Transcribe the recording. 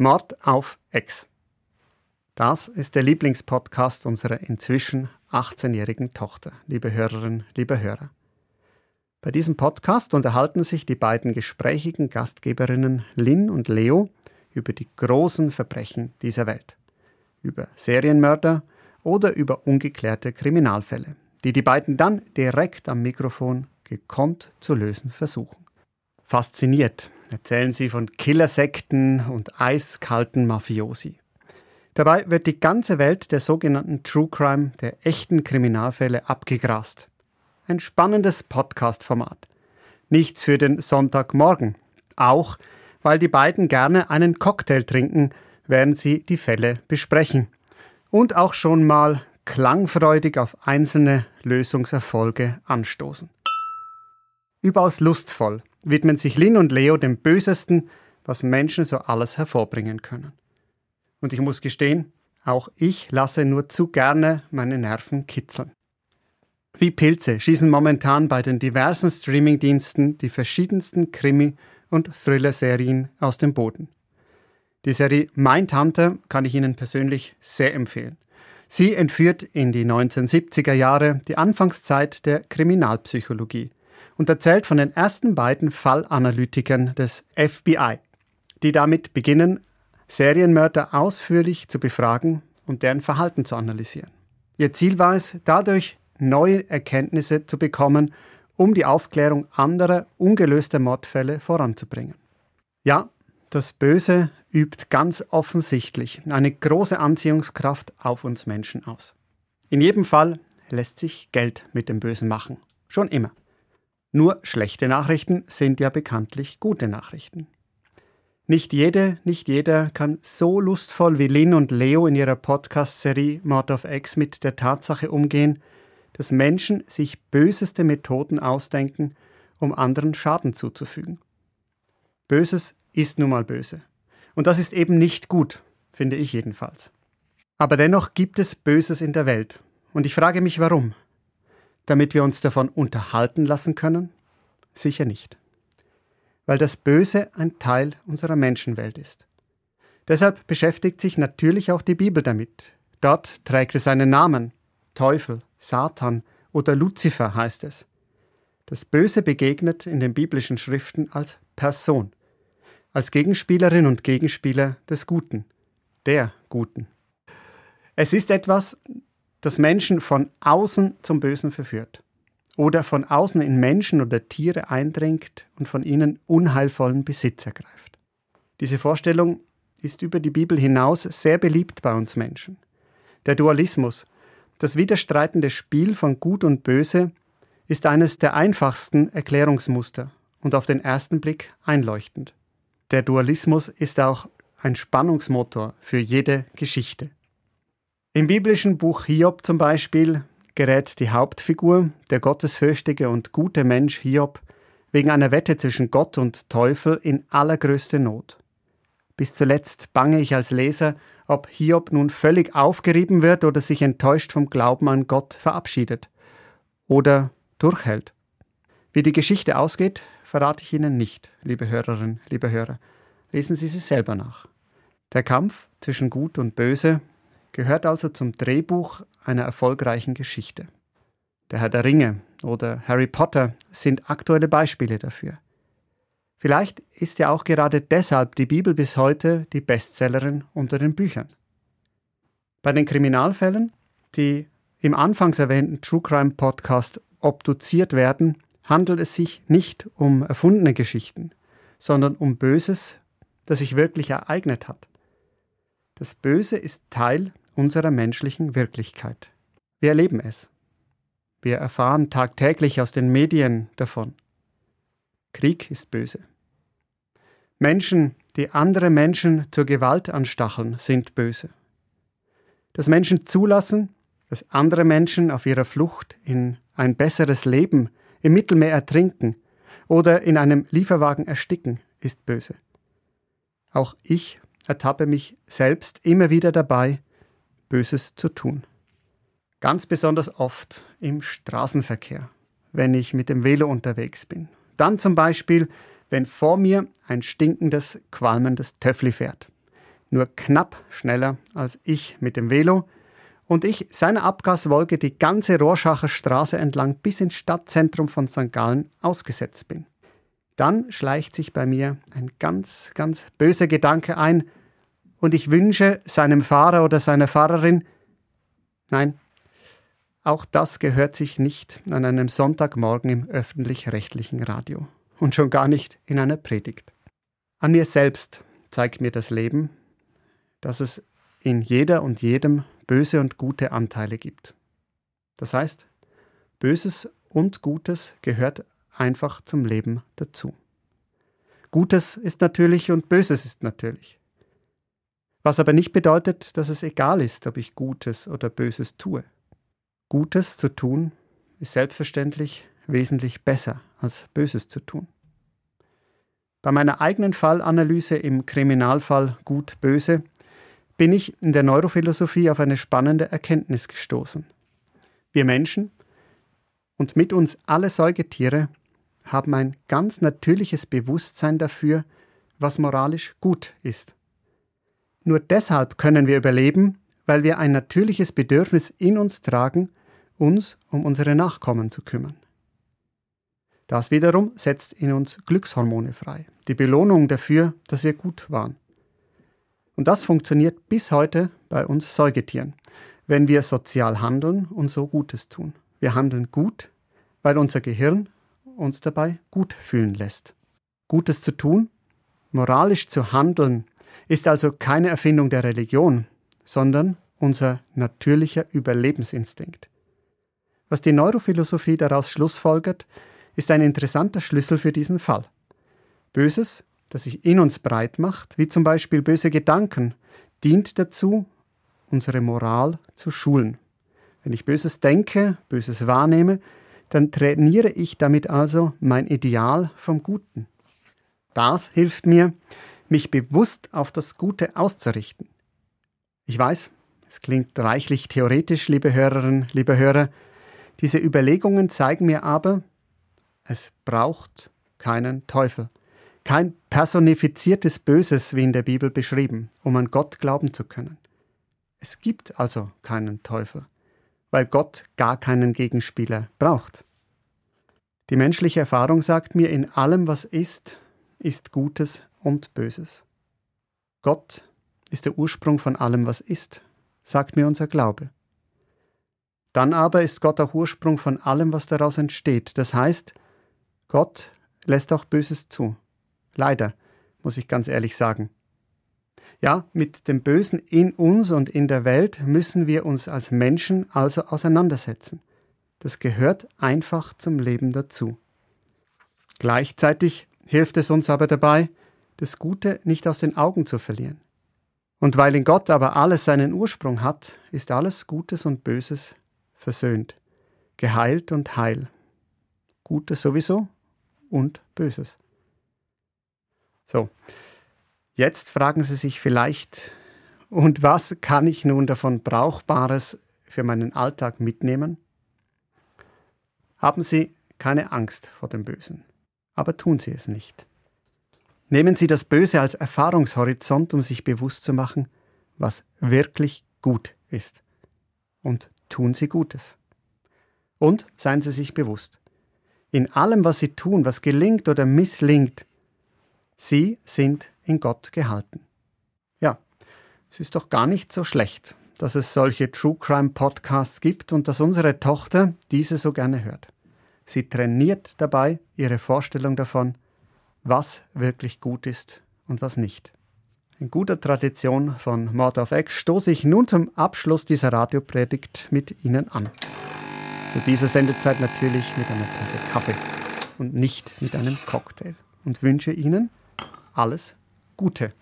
Mord auf Ex. Das ist der Lieblingspodcast unserer inzwischen 18-jährigen Tochter, liebe Hörerinnen, liebe Hörer. Bei diesem Podcast unterhalten sich die beiden gesprächigen Gastgeberinnen Lynn und Leo über die großen Verbrechen dieser Welt, über Serienmörder oder über ungeklärte Kriminalfälle, die die beiden dann direkt am Mikrofon gekonnt zu lösen versuchen. Fasziniert erzählen sie von Killersekten und eiskalten Mafiosi. Dabei wird die ganze Welt der sogenannten True Crime, der echten Kriminalfälle, abgegrast. Ein spannendes Podcast-Format. Nichts für den Sonntagmorgen. Auch, weil die beiden gerne einen Cocktail trinken, während sie die Fälle besprechen. Und auch schon mal klangfreudig auf einzelne Lösungserfolge anstoßen. Überaus lustvoll widmen sich Lin und Leo dem Bösesten, was Menschen so alles hervorbringen können. Und ich muss gestehen, auch ich lasse nur zu gerne meine Nerven kitzeln. Wie Pilze schießen momentan bei den diversen Streamingdiensten die verschiedensten Krimi- und Thriller-Serien aus dem Boden. Die Serie Mindhunter kann ich Ihnen persönlich sehr empfehlen. Sie entführt in die 1970er Jahre die Anfangszeit der Kriminalpsychologie und erzählt von den ersten beiden Fallanalytikern des FBI, die damit beginnen, Serienmörder ausführlich zu befragen und deren Verhalten zu analysieren. Ihr Ziel war es, dadurch neue Erkenntnisse zu bekommen, um die Aufklärung anderer ungelöster Mordfälle voranzubringen. Ja, das Böse übt ganz offensichtlich eine große Anziehungskraft auf uns Menschen aus. In jedem Fall lässt sich Geld mit dem Bösen machen. Schon immer. Nur schlechte Nachrichten sind ja bekanntlich gute Nachrichten. Nicht jede, nicht jeder kann so lustvoll wie Lynn und Leo in ihrer Podcast-Serie Mord of X mit der Tatsache umgehen, dass Menschen sich böseste Methoden ausdenken, um anderen Schaden zuzufügen. Böses ist nun mal böse. Und das ist eben nicht gut, finde ich jedenfalls. Aber dennoch gibt es Böses in der Welt. Und ich frage mich warum. Damit wir uns davon unterhalten lassen können? Sicher nicht. Weil das Böse ein Teil unserer Menschenwelt ist. Deshalb beschäftigt sich natürlich auch die Bibel damit. Dort trägt es einen Namen, Teufel, Satan oder Luzifer heißt es. Das Böse begegnet in den biblischen Schriften als Person, als Gegenspielerin und Gegenspieler des Guten, der Guten. Es ist etwas, das Menschen von außen zum Bösen verführt oder von außen in Menschen oder Tiere eindringt und von ihnen unheilvollen Besitz ergreift. Diese Vorstellung ist über die Bibel hinaus sehr beliebt bei uns Menschen. Der Dualismus, das widerstreitende Spiel von Gut und Böse ist eines der einfachsten Erklärungsmuster und auf den ersten Blick einleuchtend. Der Dualismus ist auch ein Spannungsmotor für jede Geschichte. Im biblischen Buch Hiob zum Beispiel gerät die Hauptfigur, der gottesfürchtige und gute Mensch Hiob, wegen einer Wette zwischen Gott und Teufel in allergrößte Not. Bis zuletzt bange ich als Leser, ob Hiob nun völlig aufgerieben wird oder sich enttäuscht vom Glauben an Gott verabschiedet oder durchhält. Wie die Geschichte ausgeht, verrate ich Ihnen nicht, liebe Hörerinnen, liebe Hörer. Lesen Sie sie selber nach. Der Kampf zwischen Gut und Böse gehört also zum Drehbuch einer erfolgreichen Geschichte. Der Herr der Ringe oder Harry Potter sind aktuelle Beispiele dafür. Vielleicht ist ja auch gerade deshalb die Bibel bis heute die Bestsellerin unter den Büchern. Bei den Kriminalfällen, die im anfangs erwähnten True Crime Podcast obduziert werden, handelt es sich nicht um erfundene Geschichten, sondern um Böses, das sich wirklich ereignet hat. Das Böse ist Teil unserer menschlichen Wirklichkeit. Wir erleben es. Wir erfahren tagtäglich aus den Medien davon. Krieg ist böse. Menschen, die andere Menschen zur Gewalt anstacheln, sind böse. Dass Menschen zulassen, dass andere Menschen auf ihrer Flucht in ein besseres Leben im Mittelmeer ertrinken oder in einem Lieferwagen ersticken, ist böse. Auch ich ertappe mich selbst immer wieder dabei, Böses zu tun. Ganz besonders oft im Straßenverkehr, wenn ich mit dem Velo unterwegs bin. Dann zum Beispiel, wenn vor mir ein stinkendes, qualmendes Töffli fährt. nur knapp schneller als ich mit dem Velo und ich seiner Abgaswolke die ganze Rohrschacher Straße entlang bis ins Stadtzentrum von St. Gallen ausgesetzt bin. Dann schleicht sich bei mir ein ganz, ganz böser Gedanke ein und ich wünsche seinem Fahrer oder seiner Fahrerin, nein, auch das gehört sich nicht an einem Sonntagmorgen im öffentlich-rechtlichen Radio und schon gar nicht in einer Predigt. An mir selbst zeigt mir das Leben, dass es in jeder und jedem böse und gute Anteile gibt. Das heißt, Böses und Gutes gehört einfach zum Leben dazu. Gutes ist natürlich und Böses ist natürlich. Was aber nicht bedeutet, dass es egal ist, ob ich Gutes oder Böses tue. Gutes zu tun ist selbstverständlich wesentlich besser als Böses zu tun. Bei meiner eigenen Fallanalyse im Kriminalfall Gut-Böse bin ich in der Neurophilosophie auf eine spannende Erkenntnis gestoßen. Wir Menschen und mit uns alle Säugetiere haben ein ganz natürliches Bewusstsein dafür, was moralisch gut ist. Nur deshalb können wir überleben, weil wir ein natürliches Bedürfnis in uns tragen, uns um unsere Nachkommen zu kümmern. Das wiederum setzt in uns Glückshormone frei, die Belohnung dafür, dass wir gut waren. Und das funktioniert bis heute bei uns Säugetieren, wenn wir sozial handeln und so Gutes tun. Wir handeln gut, weil unser Gehirn uns dabei gut fühlen lässt. Gutes zu tun, moralisch zu handeln, ist also keine Erfindung der Religion, sondern unser natürlicher Überlebensinstinkt. Was die Neurophilosophie daraus schlussfolgert, ist ein interessanter Schlüssel für diesen Fall. Böses das sich in uns breit macht, wie zum Beispiel böse Gedanken, dient dazu, unsere Moral zu schulen. Wenn ich Böses denke, Böses wahrnehme, dann trainiere ich damit also mein Ideal vom Guten. Das hilft mir, mich bewusst auf das Gute auszurichten. Ich weiß, es klingt reichlich theoretisch, liebe Hörerinnen, liebe Hörer, diese Überlegungen zeigen mir aber, es braucht keinen Teufel kein personifiziertes Böses wie in der Bibel beschrieben, um an Gott glauben zu können. Es gibt also keinen Teufel, weil Gott gar keinen Gegenspieler braucht. Die menschliche Erfahrung sagt mir, in allem, was ist, ist Gutes und Böses. Gott ist der Ursprung von allem, was ist, sagt mir unser Glaube. Dann aber ist Gott auch Ursprung von allem, was daraus entsteht. Das heißt, Gott lässt auch Böses zu. Leider, muss ich ganz ehrlich sagen. Ja, mit dem Bösen in uns und in der Welt müssen wir uns als Menschen also auseinandersetzen. Das gehört einfach zum Leben dazu. Gleichzeitig hilft es uns aber dabei, das Gute nicht aus den Augen zu verlieren. Und weil in Gott aber alles seinen Ursprung hat, ist alles Gutes und Böses versöhnt, geheilt und heil. Gutes sowieso und Böses. So, jetzt fragen Sie sich vielleicht, und was kann ich nun davon Brauchbares für meinen Alltag mitnehmen? Haben Sie keine Angst vor dem Bösen, aber tun Sie es nicht. Nehmen Sie das Böse als Erfahrungshorizont, um sich bewusst zu machen, was wirklich gut ist. Und tun Sie Gutes. Und seien Sie sich bewusst, in allem, was Sie tun, was gelingt oder misslingt, Sie sind in Gott gehalten. Ja, es ist doch gar nicht so schlecht, dass es solche True Crime Podcasts gibt und dass unsere Tochter diese so gerne hört. Sie trainiert dabei ihre Vorstellung davon, was wirklich gut ist und was nicht. In guter Tradition von Mord of X stoße ich nun zum Abschluss dieser Radiopredigt mit Ihnen an. Zu dieser Sendezeit natürlich mit einer Tasse Kaffee und nicht mit einem Cocktail. Und wünsche Ihnen alles Gute.